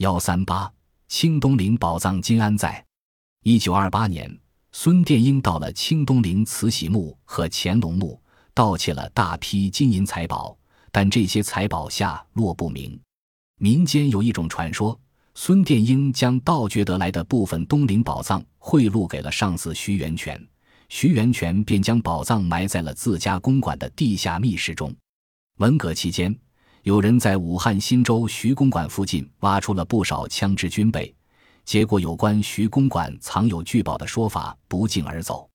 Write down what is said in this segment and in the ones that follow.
幺三八，清东陵宝藏今安在？一九二八年，孙殿英到了清东陵慈禧墓和乾隆墓，盗窃了大批金银财宝，但这些财宝下落不明。民间有一种传说，孙殿英将盗掘得来的部分东陵宝藏贿赂给了上司徐源泉，徐源泉便将宝藏埋在了自家公馆的地下密室中。文革期间。有人在武汉新洲徐公馆附近挖出了不少枪支军备，结果有关徐公馆藏有巨宝的说法不胫而走。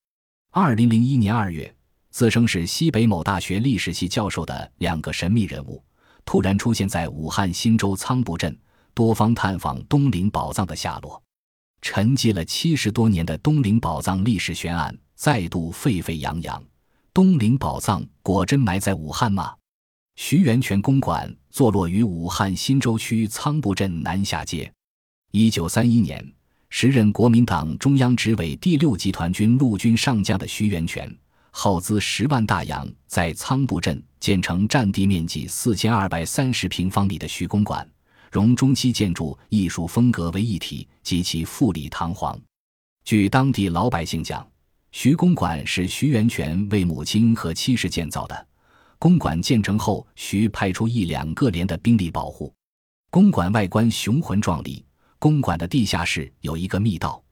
二零零一年二月，自称是西北某大学历史系教授的两个神秘人物突然出现在武汉新洲仓埠镇，多方探访东陵宝藏的下落。沉寂了七十多年的东陵宝藏历史悬案再度沸沸扬扬。东陵宝藏果真埋在武汉吗？徐源泉公馆坐落于武汉新洲区仓埠镇南下街。一九三一年，时任国民党中央执委第六集团军陆军上将的徐源泉，耗资十万大洋，在仓埠镇建成占地面积四千二百三十平方米的徐公馆，融中西建筑艺术风格为一体，极其富丽堂皇。据当地老百姓讲，徐公馆是徐源泉为母亲和妻室建造的。公馆建成后，需派出一两个连的兵力保护。公馆外观雄浑壮丽。公馆的地下室有一个密道，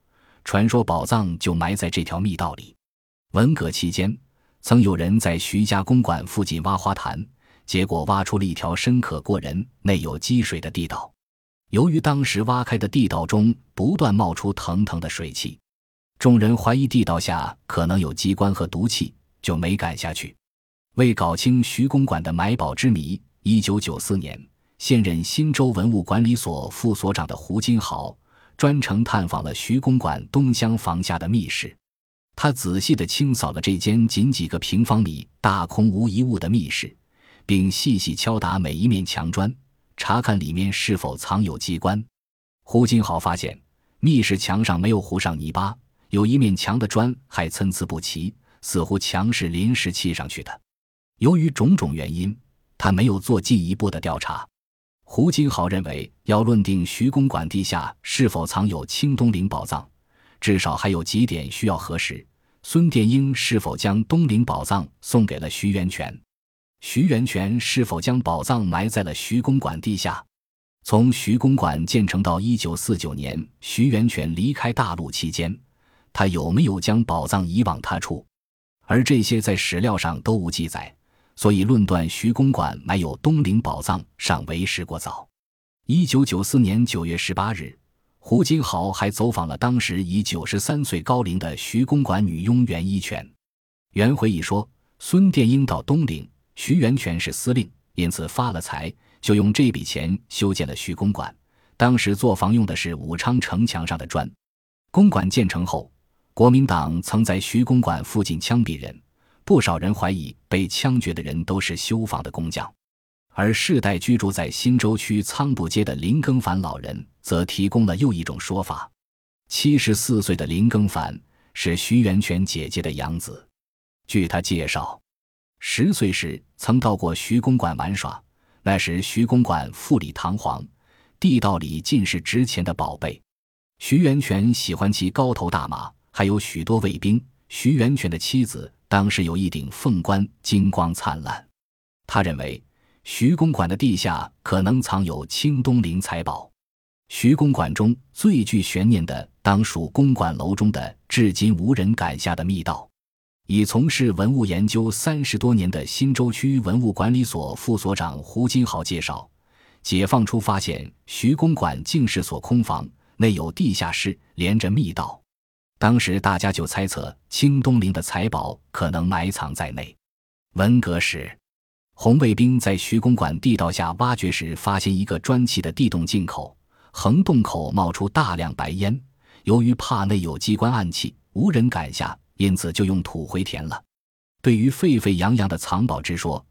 传说宝藏就埋在这条密道里。文革期间，曾有人在徐家公馆附近挖花坛，结果挖出了一条深可过人、内有积水的地道。由于当时挖开的地道中不断冒出腾腾的水汽，众人怀疑地道下可能有机关和毒气，就没敢下去。为搞清徐公馆的埋宝之谜，一九九四年，现任新洲文物管理所副所长的胡金豪专程探访了徐公馆东厢房下的密室。他仔细地清扫了这间仅几个平方米、大空无一物的密室，并细细敲打每一面墙砖，查看里面是否藏有机关。胡金豪发现，密室墙上没有糊上泥巴，有一面墙的砖还参差不齐，似乎墙是临时砌上去的。由于种种原因，他没有做进一步的调查。胡金豪认为，要论定徐公馆地下是否藏有清东陵宝藏，至少还有几点需要核实：孙殿英是否将东陵宝藏送给了徐源泉？徐源泉是否将宝藏埋在了徐公馆地下？从徐公馆建成到一九四九年徐源泉离开大陆期间，他有没有将宝藏移往他处？而这些在史料上都无记载。所以，论断徐公馆埋有东陵宝藏尚为时过早。一九九四年九月十八日，胡金豪还走访了当时已九十三岁高龄的徐公馆女佣袁一泉。袁回忆说：“孙殿英到东陵，徐源泉是司令，因此发了财，就用这笔钱修建了徐公馆。当时做房用的是武昌城墙上的砖。公馆建成后，国民党曾在徐公馆附近枪毙人。”不少人怀疑被枪决的人都是修房的工匠，而世代居住在新洲区仓埠街的林更凡老人则提供了又一种说法：七十四岁的林更凡是徐源泉姐姐的养子。据他介绍，十岁时曾到过徐公馆玩耍，那时徐公馆富丽堂皇，地道里尽是值钱的宝贝。徐源泉喜欢骑高头大马，还有许多卫兵。徐源泉的妻子。当时有一顶凤冠，金光灿烂。他认为徐公馆的地下可能藏有清东陵财宝。徐公馆中最具悬念的，当属公馆楼中的至今无人敢下的密道。已从事文物研究三十多年的新洲区文物管理所副所长胡金豪介绍，解放初发现徐公馆竟是所空房，内有地下室，连着密道。当时大家就猜测清东陵的财宝可能埋藏在内。文革时，红卫兵在徐公馆地道下挖掘时，发现一个砖砌的地洞进口，横洞口冒出大量白烟。由于怕内有机关暗器，无人敢下，因此就用土回填了。对于沸沸扬扬的藏宝之说，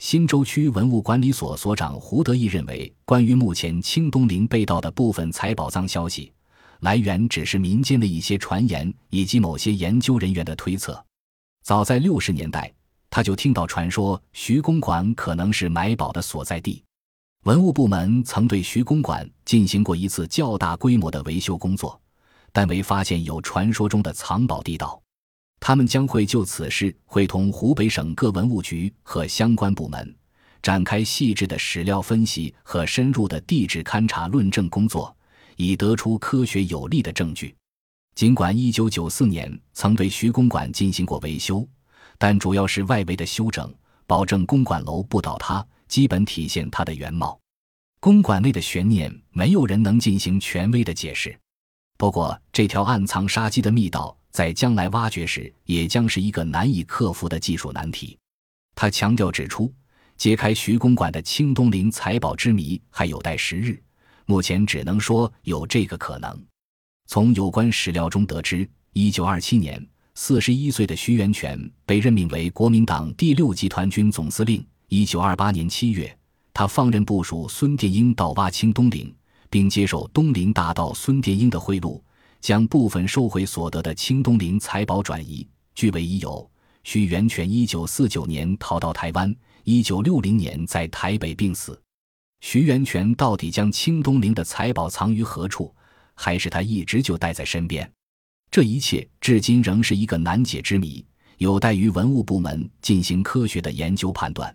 新洲区文物管理所所长胡德义认为，关于目前清东陵被盗的部分财宝藏消息。来源只是民间的一些传言以及某些研究人员的推测。早在六十年代，他就听到传说徐公馆可能是埋宝的所在地。文物部门曾对徐公馆进行过一次较大规模的维修工作，但未发现有传说中的藏宝地道。他们将会就此事会同湖北省各文物局和相关部门展开细致的史料分析和深入的地质勘查论证工作，以得出科学有力的证据。尽管1994年曾对徐公馆进行过维修，但主要是外围的修整，保证公馆楼不倒塌。基本体现它的原貌。公馆内的悬念，没有人能进行权威的解释。不过，这条暗藏杀机的密道，在将来挖掘时，也将是一个难以克服的技术难题。他强调指出，揭开徐公馆的清东陵财宝之谜还有待时日，目前只能说有这个可能。从有关史料中得知，一九二七年，四十一岁的徐源泉被任命为国民党第六集团军总司令。一九二八年七月，他放任部署孙殿英盗挖清东陵，并接受东陵大盗孙殿英的贿赂，将部分收回所得的清东陵财宝转移。据为已有，徐源泉一九四九年逃到台湾，一九六零年在台北病死。徐源泉到底将清东陵的财宝藏于何处，还是他一直就带在身边？这一切至今仍是一个难解之谜，有待于文物部门进行科学的研究判断。